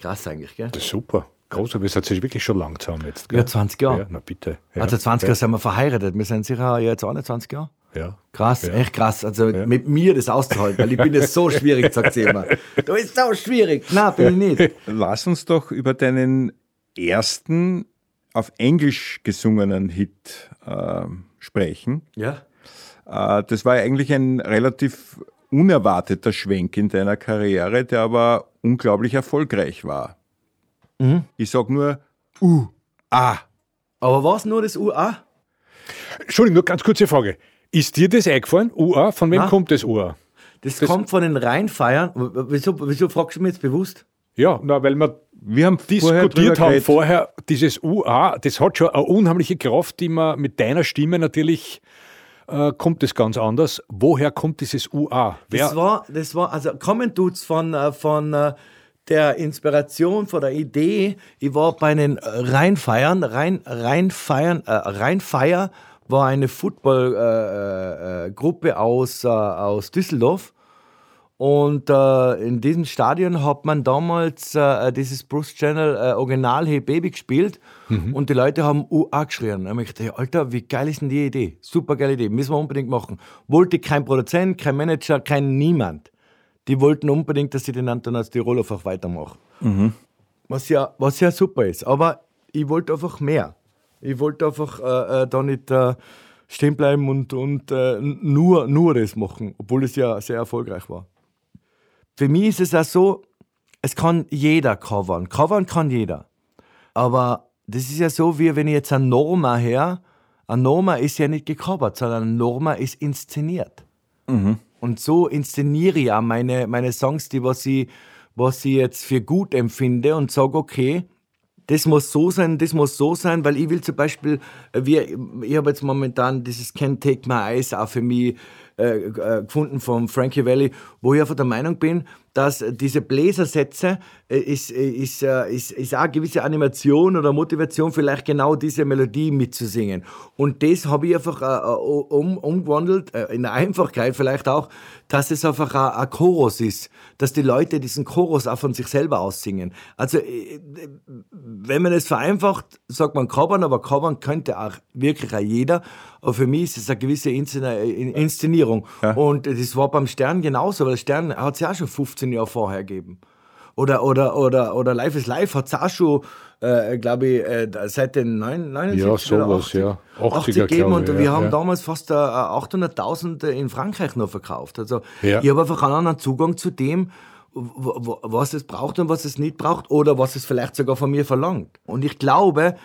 Krass eigentlich, gell? Das ist super. Groß, aber ihr seid sich wirklich schon lang zusammen jetzt. Gell? Ja, 20 Jahre. Ja, na bitte. Ja. Also 20 ja. Jahre sind wir verheiratet. Wir sind sicher jetzt 21 Jahre. Ja. Krass, Ja. echt krass. Also mit mir das auszuhalten, weil ich bin das so schwierig, sagt sie immer. Du bist so schwierig. Nein, bin ich nicht. Lass uns doch über deinen ersten auf Englisch gesungenen Hit äh, sprechen. Ja. Äh, das war eigentlich ein relativ unerwarteter Schwenk in deiner Karriere, der aber unglaublich erfolgreich war. Ich sag nur U, A. Aber war es nur das UA? Entschuldigung, nur ganz kurze Frage. Ist dir das eingefallen? UA? Von wem Na? kommt das UA? Das, kommt von den Rheinfeiern. Wieso, wieso fragst du mich jetzt bewusst? Ja, na, weil wir Wir haben vorher diskutiert drüber haben geredet. vorher, dieses UA, das hat schon eine unheimliche Kraft, die man mit deiner Stimme natürlich äh, kommt es ganz anders. Woher kommt dieses UA? Das Wer, war, das war, also kommen tut's von, äh, von äh, der Inspiration, von der Idee. Ich war bei den Rheinfeiern, Rhein, Rheinfeiern, äh, Rheinfeier war eine Footballgruppe äh, äh, aus, äh, aus Düsseldorf. Und äh, in diesem Stadion hat man damals äh, dieses Bruce Channel äh, Original Hey Baby gespielt und die Leute haben UA geschrien. Ich gedacht, hey, Alter, wie geil ist denn die Idee? Super geile Idee, müssen wir unbedingt machen. Wollte kein Produzent, kein Manager, kein Niemand. Die wollten unbedingt, dass ich den Anton aus Tirol einfach weitermache. Was, ja, was ja super ist. Aber ich wollte einfach mehr. Ich wollte einfach äh, äh, da nicht äh, stehen bleiben und, und nur, nur das machen, obwohl es ja sehr erfolgreich war. Für mich ist es auch so, es kann jeder covern. Covern kann jeder. Aber das ist ja so, wie wenn ich jetzt ein Norma her, ein Norma ist ja nicht gecovert, sondern ein Norma ist inszeniert. Und so inszeniere ich auch meine, meine Songs, die was ich, was ich jetzt für gut empfinde und sage, okay, das muss so sein, das muss so sein, weil ich will zum Beispiel, äh, wir, ich habe jetzt momentan dieses Can't Take My Eyes auch für mich äh, äh, gefunden von Frankie Valli, wo ich einfach der Meinung bin, dass diese Bläsersätze äh, ist, äh, ist, äh, ist, ist auch eine gewisse Animation oder Motivation, vielleicht genau diese Melodie mitzusingen. Und das habe ich einfach äh, um, umgewandelt, in der Einfachkeit vielleicht auch, dass es einfach ein, ein Chorus ist, dass die Leute diesen Chorus auch von sich selber aussingen. Also wenn man es vereinfacht, sagt man covern, aber covern könnte auch wirklich auch jeder. Aber für mich ist es eine gewisse Inszenierung. Und das war beim Stern genauso, weil der Stern hat es ja auch schon 15 Jahre vorher gegeben. Oder, oder, oder, oder Life is Life hat es auch schon, äh, glaube ich, äh, seit den 79 Ja, sowas, 80, ja. 80er, 80 gegeben und ich, wir ja, haben ja. damals fast äh, 800.000 in Frankreich noch verkauft. Also Ja. ich habe einfach einen anderen Zugang zu dem was es braucht und was es nicht braucht oder was es vielleicht sogar von mir verlangt. Und ich glaube,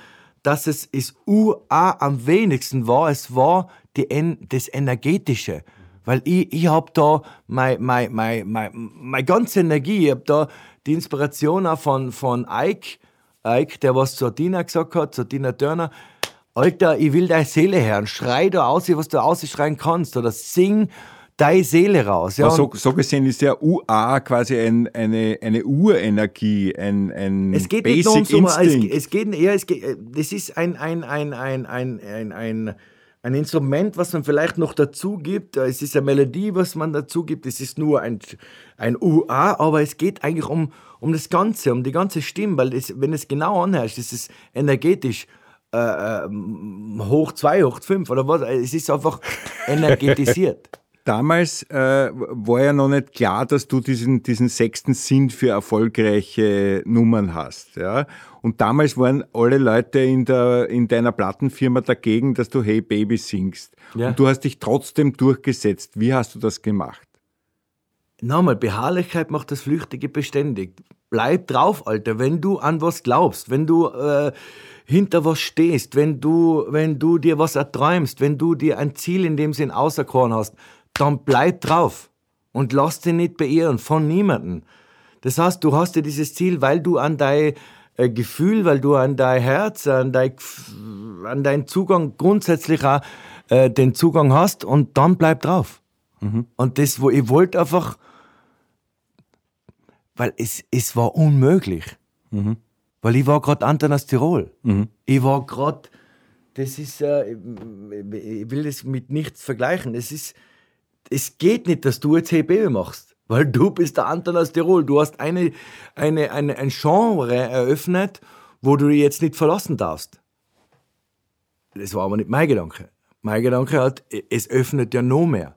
dass es das UA am wenigsten war, es war die, das Energetische. Weil ich, ich habe da meine mein, mein, mein, mein ganze Energie, ich habe da die Inspiration auch von, von Ike, Ike, der was zur Tina gesagt hat, zur Tina Turner, Alter, ich will deine Seele hören, schrei da aus, was du ausschreien kannst oder sing deine Seele raus. Ja, so, so, gesehen ist ja UA quasi ein, eine, eine Urenergie, ein, ein es geht Basic nicht nur um so, es, es geht eher, es geht, das ist ein, ein, ein, ein, ein, ein, ein, ein Instrument, was man vielleicht noch dazu gibt. Es ist eine Melodie, was man dazu gibt. Es ist nur ein, ein UA, aber es geht eigentlich um, um das Ganze, um die ganze Stimme, weil es, wenn es genau anhörst, ist es energetisch äh, äh hoch zwei, hoch fünf oder was. Es ist einfach energetisiert. Damals äh, war ja noch nicht klar, dass du diesen, diesen sechsten Sinn für erfolgreiche Nummern hast. Ja? Und damals waren alle Leute in, der, in deiner Plattenfirma dagegen, dass du Hey Baby singst. Ja. Und du hast dich trotzdem durchgesetzt. Wie hast du das gemacht? Nochmal, Beharrlichkeit macht das Flüchtige beständig. Bleib drauf, Alter. Wenn du an was glaubst, wenn du äh, hinter was stehst, wenn du, wenn du dir was erträumst, wenn du dir ein Ziel in dem Sinn auserkoren hast, dann bleib drauf und lass dich nicht beirren von niemandem. Das heißt, du hast ja dieses Ziel, weil du an dein äh, Gefühl, weil du an dein Herz, an dein, an deinen Zugang grundsätzlich auch äh, den Zugang hast und dann bleib drauf. Mhm. Und das, wo ich wollte einfach, weil es, es war unmöglich. Mhm. Weil ich war gerade Anton aus Tirol. Mhm. Ich war gerade, das ist, äh, ich will das mit nichts vergleichen. Es ist, es geht nicht, dass du jetzt HB machst, weil du bist der Anton aus Tirol. Du hast eine, eine, eine, ein Genre eröffnet, wo du dich jetzt nicht verlassen darfst. Das war aber nicht mein Gedanke. Mein Gedanke hat, es öffnet ja noch mehr.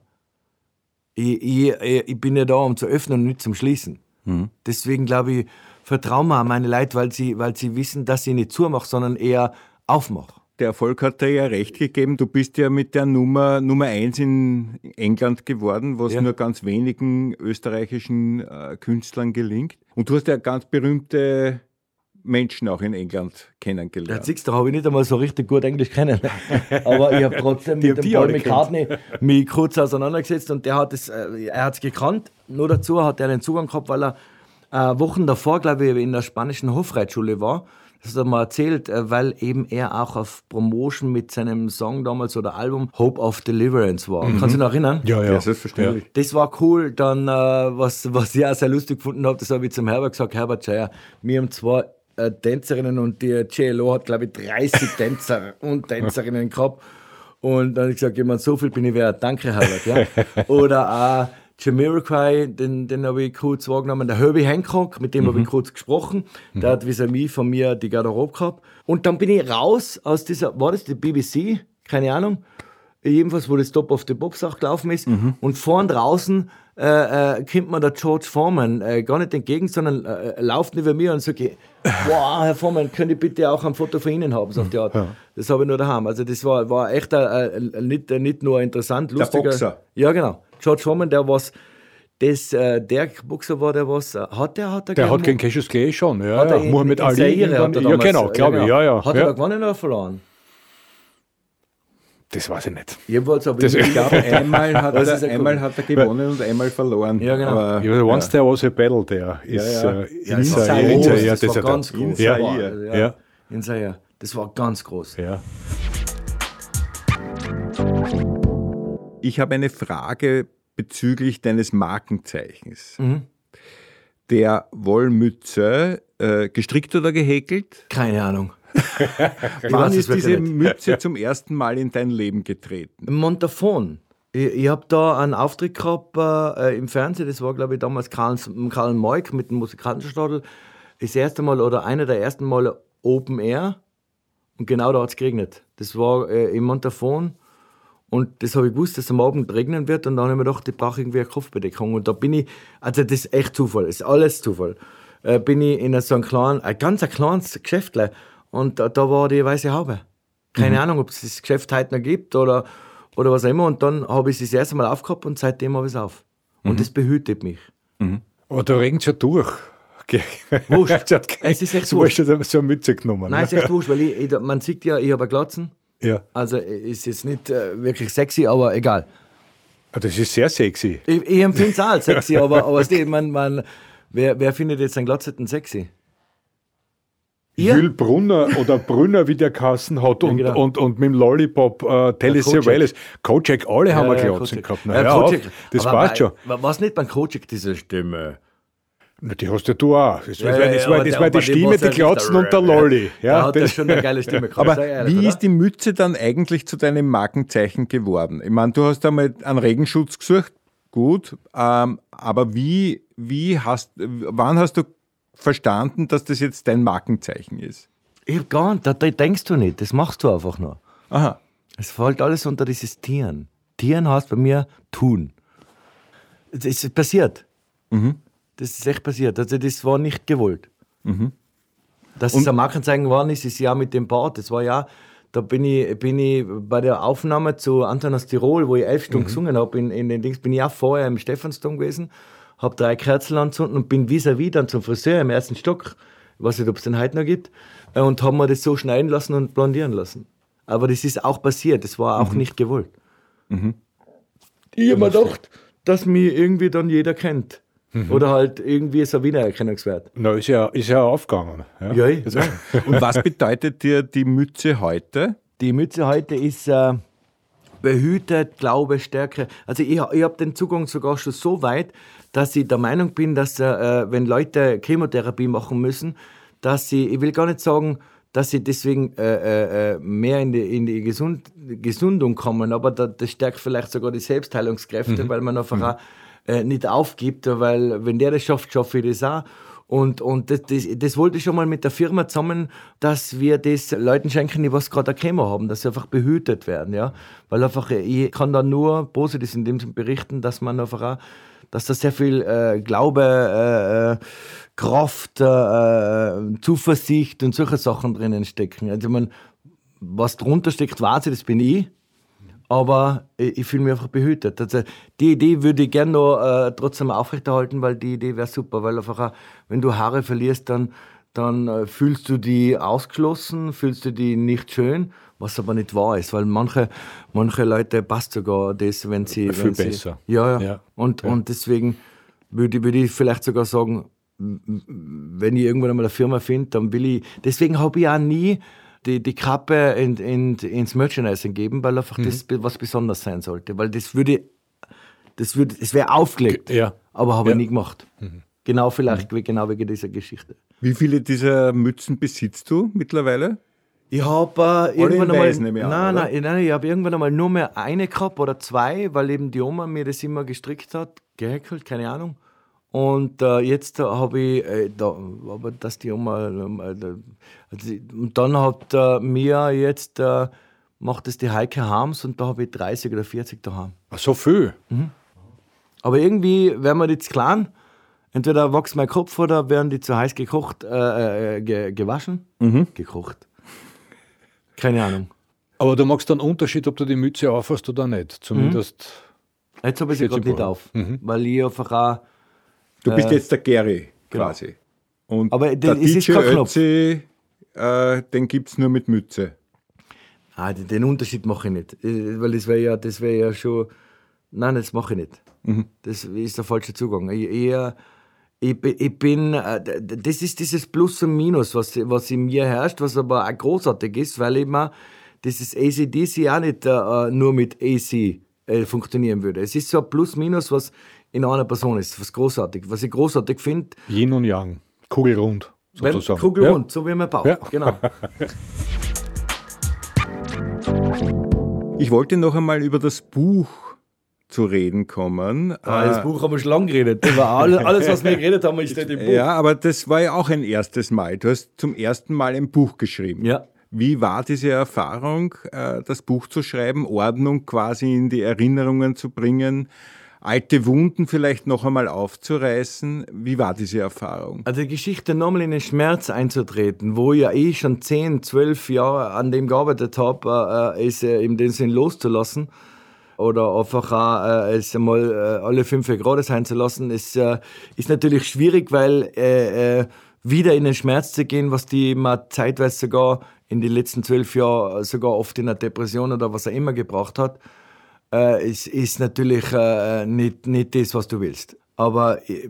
Ich, ich, ich bin ja da, um zu öffnen und nicht zum Schließen. Mhm. Deswegen glaube ich, vertraue mir meine Leute, weil sie, weil sie wissen, dass ich nicht zumache, sondern eher aufmache der Erfolg hat dir ja recht gegeben. Du bist ja mit der Nummer Nummer eins in England geworden, was ja. nur ganz wenigen österreichischen äh, Künstlern gelingt. Und du hast ja ganz berühmte Menschen auch in England kennengelernt. Ja, siehst du, habe ich nicht einmal so richtig gut Englisch kennen. Aber ich habe trotzdem mit dem Paul McCartney mich kurz auseinandergesetzt und der hat es, äh, er hat es gekannt. Nur dazu hat er den Zugang gehabt, weil er äh, Wochen davor, glaube ich, in der spanischen Hofreitschule war das hat er mal erzählt, äh, weil eben er auch auf Promotion mit seinem Song damals oder Album Hope of Deliverance war. Mhm. Kannst du dich noch erinnern? Ja, ja. ja selbstverständlich. Ja. Das war cool. Dann, äh, was, was ich auch sehr lustig gefunden habe, das habe ich zum Herbert gesagt, Herbert Scheier, wir haben zwei äh, Tänzerinnen und die JLO hat, glaube ich, 30 Tänzer und Tänzerinnen gehabt. Und dann habe ich gesagt, jemand, so viel bin ich wert. Danke, Herbert. Ja. Oder auch Jamiroquai, den, den habe ich kurz wahrgenommen. Der Herbie Hancock, mit dem mhm. habe ich kurz gesprochen. Mhm. Der hat vis-à-vis von mir die Garderobe gehabt. Und dann bin ich raus aus dieser, war das die BBC? Keine Ahnung. Jedenfalls, wo das Top of the Pops auch gelaufen ist. Mhm. Und vorn draußen äh, äh, kommt mir der George Foreman äh, gar nicht entgegen, sondern äh, äh lauft neben mir und sagt, wow, Herr Foreman, könnt ihr bitte auch ein Foto von Ihnen haben? So auf die Art. Ja. Das habe ich nur daheim. Also das war, war echt äh, nicht, nicht nur interessant, lustiger. Der Boxer. Ja, genau. George Foreman, der was das, äh, der Boxer war, der was, äh, hat der, hat er Der hat gegen Cassius Clay schon, ja, hat ja. In, Muhammad Ali. ja, genau, glaube ich, ja, ja. Hat ja. er da gewonnen oder verloren? Das weiß ich nicht. Jedenfalls, aber das ich glaube, einmal, hat er, einmal hat er gewonnen und einmal verloren. Ja, genau. Aber, ja, once ja. there was a battle, ja, ja. Äh, ja, in Zaire. In das, das war ganz groß. Ja, ja. ja. In Zaire. Das war ganz groß. Ja. Ich habe eine Frage bezüglich deines Markenzeichens. Mhm. Der Wollmütze, äh, gestrickt oder gehäkelt? Keine Ahnung. Wann ist diese Mütze zum ersten Mal in dein Leben getreten? Im Montafon. Ich, ich habe da einen Auftritt gehabt äh, im Fernsehen, das war glaube ich damals Karl, Karl Moik mit dem Musikantenstadel. Das erste Mal oder einer der ersten Male Open Air und genau da hat es geregnet. Das war äh, im Montafon und das habe ich gewusst, dass es am Abend regnen wird. Und dann habe ich mir gedacht, ich brauche irgendwie eine Kopfbedeckung. Und da bin ich, also das ist echt Zufall, das ist alles Zufall. Äh, bin ich in so einem kleinen, ein ganz kleines Geschäftle und da, da, war die weiße Haube. Keine mhm. Ahnung, ob es das Geschäft heute noch gibt oder, oder was auch immer. Und dann habe ich es das erste Mal aufgehabt und seitdem habe ich es auf. Und mhm. das behütet mich. Mhm. Aber da regnet es ja durch. Wurscht. Es ist echt so wurscht. wurscht, so eine Mütze genommen. Nein, ist echt wurscht, weil ich, ich, man sieht ja, ich habe Glatzen. Ja. Also ist jetzt nicht äh, wirklich sexy, aber egal. Ah, Das ist sehr sexy. Ich, ich empfinde es auch als sexy, aber, aber es- man, man, wer, wer findet jetzt einen Glatzeten sexy? Ihr? Jules Brunner oder Brunner, wie der Kassen hat, und, genau. und, und mit dem Lollipop, äh, Telly Kocek. Alle haben Ja, wir ja, Glatzen Kocek. gehabt. Na, Ja, auf, das Aber passt schon. wa- Was nicht beim Kocek, diese Stimme? Na, Die hast ja du auch. Das war, Ja, das ja, war, aber das war die Stimme, die ja der und der. Lolli. Da Ja, hat das, schon eine geile Stimme gehabt. Aber ehrlich, wie oder? ist die Mütze dann eigentlich zu deinem Markenzeichen geworden? Ich meine, du hast einmal einen Regenschutz gesucht, gut, ähm, aber wie, wie hast, wann hast du verstanden, dass das jetzt dein Markenzeichen ist? Ich hab gar nicht, da, da denkst du nicht, das machst du einfach nur. Aha. Es fällt alles unter dieses Tieren. Tieren heißt bei mir tun. Es ist passiert. Das ist echt passiert. Also das war nicht gewollt. Dass es ein Markenzeichen geworden ist, ist ja mit dem Bart. Das war ja, da bin ich, bin ich bei der Aufnahme zu Anton aus Tirol, wo ich elf Stunden gesungen habe, in, in den Dings, bin ich auch vorher im Stephansdom gewesen, habe drei Kerzen anzünden und bin vis-à-vis dann zum Friseur im ersten Stock, ich weiß nicht, ob es den heute noch gibt, äh, und haben mir das so schneiden lassen und blondieren lassen. Aber das ist auch passiert, das war auch nicht gewollt. Ich habe mir gedacht, dass mich irgendwie dann jeder kennt. Oder halt irgendwie so Wiedererkennungswert. na, ist ja, ist ja aufgegangen. Ja. Ja, ich- Und was bedeutet dir die Mütze heute? Die Mütze heute ist äh, behütet, Glaube, Stärke. Also ich, ich habe den Zugang sogar schon so weit, dass ich der Meinung bin, dass äh, wenn Leute Chemotherapie machen müssen, dass sie, ich will gar nicht sagen, dass sie deswegen äh, äh, äh, mehr in die, in die Gesund, Gesundung kommen, aber da, das stärkt vielleicht sogar die Selbstheilungskräfte, weil man einfach auch, äh, nicht aufgibt, weil wenn der das schafft, schaffe ich das auch. Und, und das, das, das wollte ich schon mal mit der Firma zusammen, dass wir das Leuten schenken, die was gerade Chemo haben, dass sie einfach behütet werden, ja. Weil einfach, ich kann da nur Positives in dem berichten, dass man einfach auch, dass da sehr viel äh, Glaube, äh, äh, Kraft, äh, äh, Zuversicht und solche Sachen drinnen stecken. Also man, was drunter steckt, weiß ich, das bin ich. Aber ich, fühle mich einfach behütet. Also die Idee würde ich gerne noch äh, trotzdem aufrechterhalten, weil die Idee wäre super. Weil einfach, auch, wenn du Haare verlierst, dann, dann äh, fühlst du die ausgeschlossen, fühlst du die nicht schön, was aber nicht wahr ist. Weil manche, manche Leute passt sogar das, wenn sie. Viel wenn sie, besser. Ja, ja. Ja. Und, und deswegen würde, würde ich vielleicht sogar sagen, wenn ich irgendwann einmal eine Firma finde, dann will ich. Deswegen habe ich auch nie die, die Kappe in, in, ins Merchandising geben, weil einfach das was Besonderes sein sollte. Weil das würde, das würde, es wäre aufgelegt, Ja. aber habe Ja. ich nie gemacht. Genau vielleicht, genau wegen dieser Geschichte. Wie viele dieser Mützen besitzt du mittlerweile? Ich habe äh, irgendwann einmal, an, nein, oder? nein, nein, ich habe irgendwann einmal nur mehr eine gehabt oder zwei, weil eben die Oma mir das immer gestrickt hat, gehäkelt, keine Ahnung. Und äh, jetzt habe ich, äh, da, aber dass die Oma, äh, also, und dann hat äh, mir jetzt, äh, macht es die Heike Harms und da habe ich 30 oder 40 daheim. Ach, so viel. Aber irgendwie werden wir jetzt klein. Entweder wächst mein Kopf oder werden die zu heiß gekocht, äh, ge, gewaschen. Gekocht. Keine Ahnung. Aber du magst einen Unterschied, ob du die Mütze aufhast oder nicht. Zumindest. Jetzt habe ich sie gerade nicht auf, weil ich einfach auch. Du bist jetzt der Gary genau. quasi. Und Aber der ist DJ. Ötzi, äh, den gibt es nur mit Mütze. Ah, den- den Unterschied mache ich nicht. Äh, Weil das wäre ja, das wäre ja schon. Nein, das mache ich nicht. Das ist der falsche Zugang. Ich, eher, ich, bin- ich bin. äh, Das ist dieses Plus und Minus, was, was in mir herrscht, was aber auch großartig ist, weil immer dieses ACDC auch nicht äh, nur mit AC äh, funktionieren würde. Es ist so ein Plus-Minus, was in einer Person ist, was großartig. Was ich großartig finde, Yin und Yang. Kugelrund. wenn Sozusagen. kugelrund, so wie mein Bauch. Ja. Genau. Ich wollte noch einmal über das Buch zu reden kommen. Ah, Äh, das Buch haben wir schon lange geredet. Das war alles, alles, was wir geredet haben, ist nicht im Buch. Ja, aber das war ja auch ein erstes Mal. Du hast zum ersten Mal ein Buch geschrieben. Ja. Wie war diese Erfahrung, äh, das Buch zu schreiben, Ordnung quasi in die Erinnerungen zu bringen, alte Wunden vielleicht noch einmal aufzureißen? Wie war diese Erfahrung? Also die Geschichte nochmal in den Schmerz einzutreten, wo ich ja eh schon 10, 12 Jahre an dem gearbeitet habe, äh, ist äh, in dem Sinn loszulassen, oder einfach auch, äh, es einmal äh, alle fünf Grad sein zu lassen, ist, äh, ist natürlich schwierig, weil äh, äh, wieder in den Schmerz zu gehen, was die mal zeitweise sogar in den letzten zwölf Jahren sogar oft in einer Depression oder was er immer gebracht hat, äh, ist, ist natürlich äh, nicht, nicht das, was du willst. Aber äh,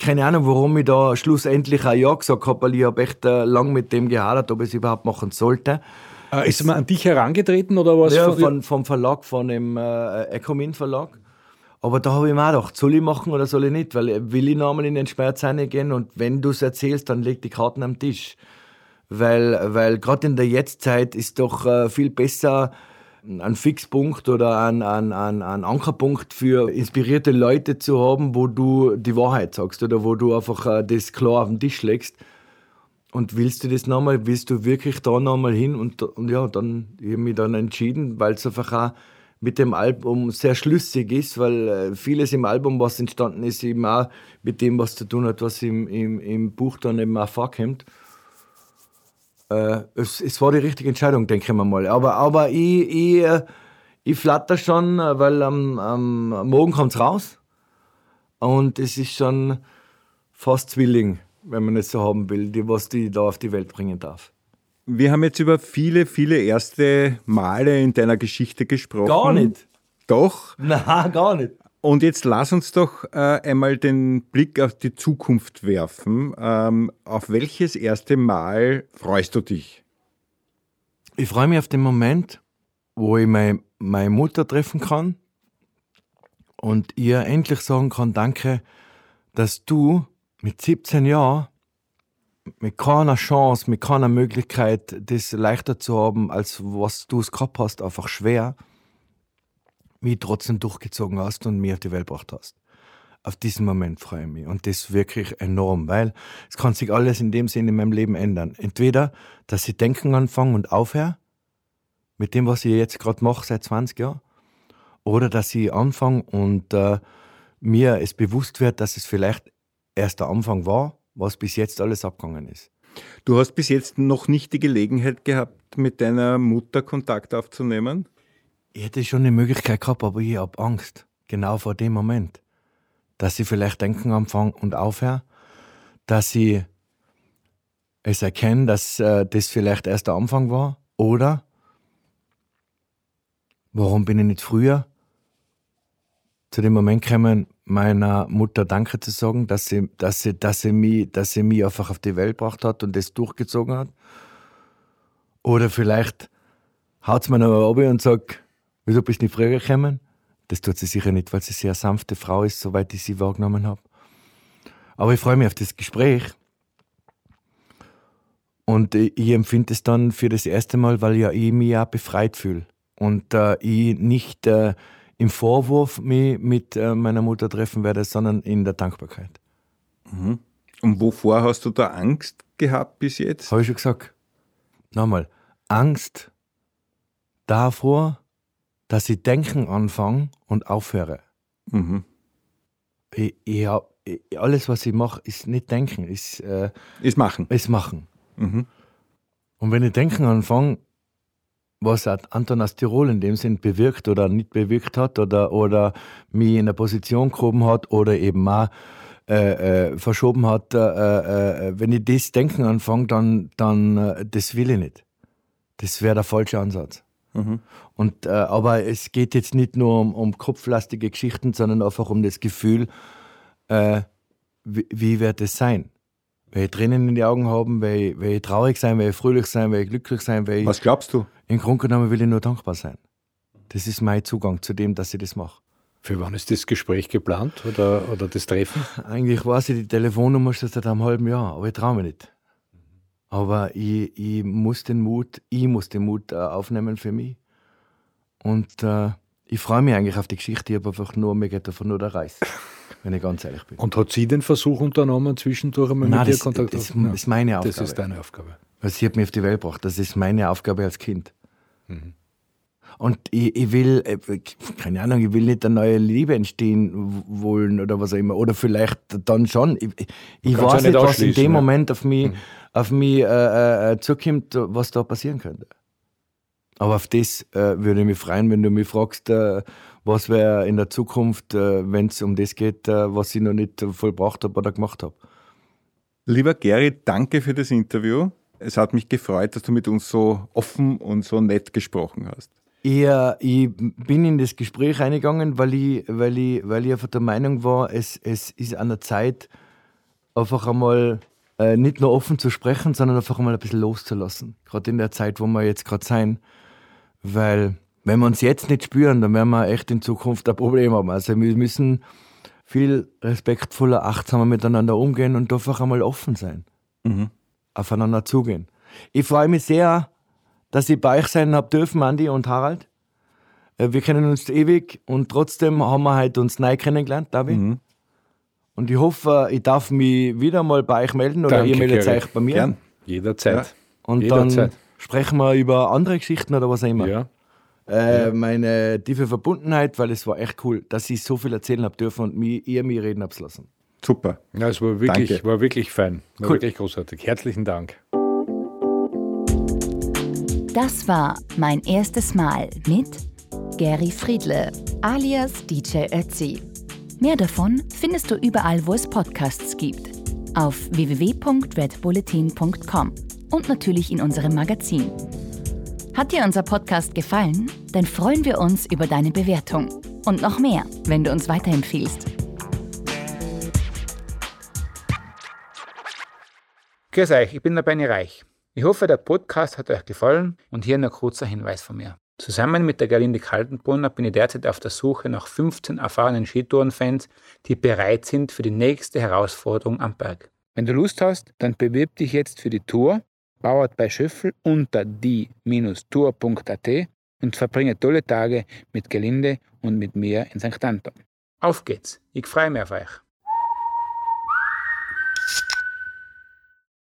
keine Ahnung, warum ich da schlussendlich ein Ja gesagt habe, weil ich habe echt äh, lang mit dem gehadert, ob ich es überhaupt machen sollte. Äh, ist man an dich herangetreten oder was? Ja, von, vom Verlag, von dem äh, Ecomin Verlag. Aber da habe ich mir auch gedacht, soll ich machen oder soll ich nicht? Weil äh, will ich nochmal in den Schmerz gehen und wenn du es erzählst, dann leg die Karten am Tisch. Weil, weil gerade in der Jetztzeit ist doch äh, viel besser, einen Fixpunkt oder einen, einen, einen, Ankerpunkt für inspirierte Leute zu haben, wo du die Wahrheit sagst oder wo du einfach äh, das klar auf den Tisch legst. Und willst du das nochmal, willst du wirklich da nochmal hin? Und, und ja, dann habe ich mich dann entschieden, weil es einfach auch mit dem Album sehr schlüssig ist, weil äh, vieles im Album, was entstanden ist, eben auch mit dem, was zu tun hat, was im, im, im Buch dann eben auch vorkommt äh, es, es, war die richtige Entscheidung, denke ich mir mal. Aber, aber ich, ich, äh, ich flatter schon, weil am, am Morgen kommt es raus. Und es ist schon fast Zwilling, wenn man es so haben will, die, was die da auf die Welt bringen darf. Wir haben jetzt über viele, viele erste Male in deiner Geschichte gesprochen. Gar nicht. Doch? Na, gar nicht. Und jetzt lass uns doch äh, einmal den Blick auf die Zukunft werfen. Ähm, auf welches erste Mal freust du dich? Ich freue mich auf den Moment, wo ich meine, meine Mutter treffen kann und ihr endlich sagen kann, danke, dass du mit 17 Jahren mit keiner Chance, mit keiner Möglichkeit, das leichter zu haben, als was du es gehabt hast, einfach schwer, mich trotzdem durchgezogen hast und mir auf die Welt gebracht hast. Auf diesen Moment freue ich mich. Und das wirklich enorm, weil es kann sich alles in dem Sinne in meinem Leben ändern. Entweder, dass ich denken anfange und aufhöre, mit dem, was ich jetzt gerade mache seit 20 Jahren, oder dass ich anfange und äh, mir es bewusst wird, dass es vielleicht erst der Anfang war, was bis jetzt alles abgegangen ist. Du hast bis jetzt noch nicht die Gelegenheit gehabt, mit deiner Mutter Kontakt aufzunehmen? Ich hätte schon eine Möglichkeit gehabt, aber ich habe Angst. Genau vor dem Moment. Dass ich vielleicht denken anfange und aufhöre. Dass ich es erkenne, dass äh, das vielleicht erst der Anfang war. Oder warum bin ich nicht früher zu dem Moment gekommen, meiner Mutter Danke zu sagen, dass sie, dass sie, dass sie, mich, dass sie mich einfach auf die Welt gebracht hat und das durchgezogen hat. Oder vielleicht haut es mir noch ab und sagt, Wieso bist du nicht früher gekommen? Das tut sie sicher nicht, weil sie eine sehr sanfte Frau ist, soweit ich sie wahrgenommen habe. Aber ich freue mich auf das Gespräch. Und ich empfinde es dann für das erste Mal, weil ja ich mich auch befreit fühle. Und äh, ich nicht äh, im Vorwurf mich mit äh, meiner Mutter treffen werde, sondern in der Dankbarkeit. Mhm. Und wovor hast du da Angst gehabt bis jetzt? Habe ich schon gesagt. Nochmal. Angst davor, dass ich denken anfange und aufhöre. Mhm. Ich, ich hab, ich, alles, was ich mache, ist nicht denken, ist, äh, ist machen. Ist machen. Mhm. Und wenn ich denken anfange, was Anton Tirol in dem Sinn bewirkt oder nicht bewirkt hat oder, oder mich in eine Position gehoben hat oder eben auch äh, äh, verschoben hat, äh, äh, äh wenn ich das Denken anfange, dann, dann das will ich nicht. Das wäre der falsche Ansatz. Mhm. Und, äh, aber es geht jetzt nicht nur um, um, kopflastige Geschichten, sondern einfach um das Gefühl, äh, wie, wie, wird es sein? Will ich Tränen in die Augen haben? Will ich, will ich traurig sein? Will ich fröhlich sein? Will ich glücklich sein? Ich, Was glaubst du? Im Grunde genommen will ich nur dankbar sein. Das ist mein Zugang zu dem, dass ich das mache. Für wann ist das Gespräch geplant oder, oder das Treffen? Eigentlich weiß ich die Telefonnummer schon seit einem halben Jahr, aber ich traue mich nicht. Aber ich, ich muss den Mut, ich muss den Mut äh, aufnehmen für mich. Und äh, ich freue mich eigentlich auf die Geschichte, ich habe einfach nur, mir geht davon nur der Reis, wenn ich ganz ehrlich bin. Und hat sie den Versuch unternommen, zwischendurch einmal Nein, mit das, dir Kontakt das, das ist meine Aufgabe. Das ist deine Aufgabe. Sie hat mich auf die Welt gebracht. Das ist meine Aufgabe als Kind. Mhm. Und ich, ich, will, äh, keine Ahnung, ich will nicht eine neue Liebe entstehen wollen oder was auch immer. Oder vielleicht dann schon. Ich, ich weiß nicht, was in dem Moment auf mich, mhm. auf mich äh, äh, zukommt, was da passieren könnte. Aber auf das äh, würde ich mich freuen, wenn du mich fragst, äh, was wäre in der Zukunft, äh, wenn es um das geht, äh, was ich noch nicht vollbracht habe oder gemacht habe. Lieber Gary, danke für das Interview. Es hat mich gefreut, dass du mit uns so offen und so nett gesprochen hast. Ich, ich bin in das Gespräch eingegangen, weil ich, weil ich, weil ich einfach der Meinung war, es, es ist an der Zeit, einfach einmal äh, nicht nur offen zu sprechen, sondern einfach einmal ein bisschen loszulassen. Gerade in der Zeit, wo wir jetzt gerade sein. Weil, wenn wir uns jetzt nicht spüren, dann werden wir echt in Zukunft ein Problem haben. Also, wir müssen viel respektvoller, achtsamer miteinander umgehen und einfach einmal offen sein. Mhm. Aufeinander zugehen. Ich freue mich sehr, dass ich bei euch sein habe dürfen, Andi und Harald. Äh, wir kennen uns ewig und trotzdem haben wir heute uns neu kennengelernt, glaube ich. Mhm. Und ich hoffe, ich darf mich wieder mal bei euch melden oder Danke, ihr meldet euch bei mir. Gern. Jederzeit. Ja. Und Jederzeit. dann sprechen wir über andere Geschichten oder was auch immer. Ja. Äh, ja. Meine tiefe Verbundenheit, weil es war echt cool, dass ich so viel erzählen habe dürfen und mich, ihr mir reden habt lassen. Super. Ja, es war wirklich, war wirklich fein. War cool. wirklich großartig. Herzlichen Dank. Das war mein erstes Mal mit Gary Friedle, alias DJ Ötzi. Mehr davon findest du überall, wo es Podcasts gibt. Auf www.redbulletin.com und natürlich in unserem Magazin. Hat dir unser Podcast gefallen? Dann freuen wir uns über deine Bewertung. Und noch mehr, wenn du uns weiterempfiehlst. Grüß euch, ich bin der Benny Reich. Ich hoffe, der Podcast hat euch gefallen und hier ein kurzer Hinweis von mir. Zusammen mit der Gerlinde Kaltenbrunner bin ich derzeit auf der Suche nach 15 erfahrenen Skitourenfans, die bereit sind für die nächste Herausforderung am Berg. Wenn du Lust hast, dann bewirb dich jetzt für die Tour, bauert bei Schöffel unter die-tour.at und verbringe tolle Tage mit Gerlinde und mit mir in St. Anton. Auf geht's, ich freue mich auf euch.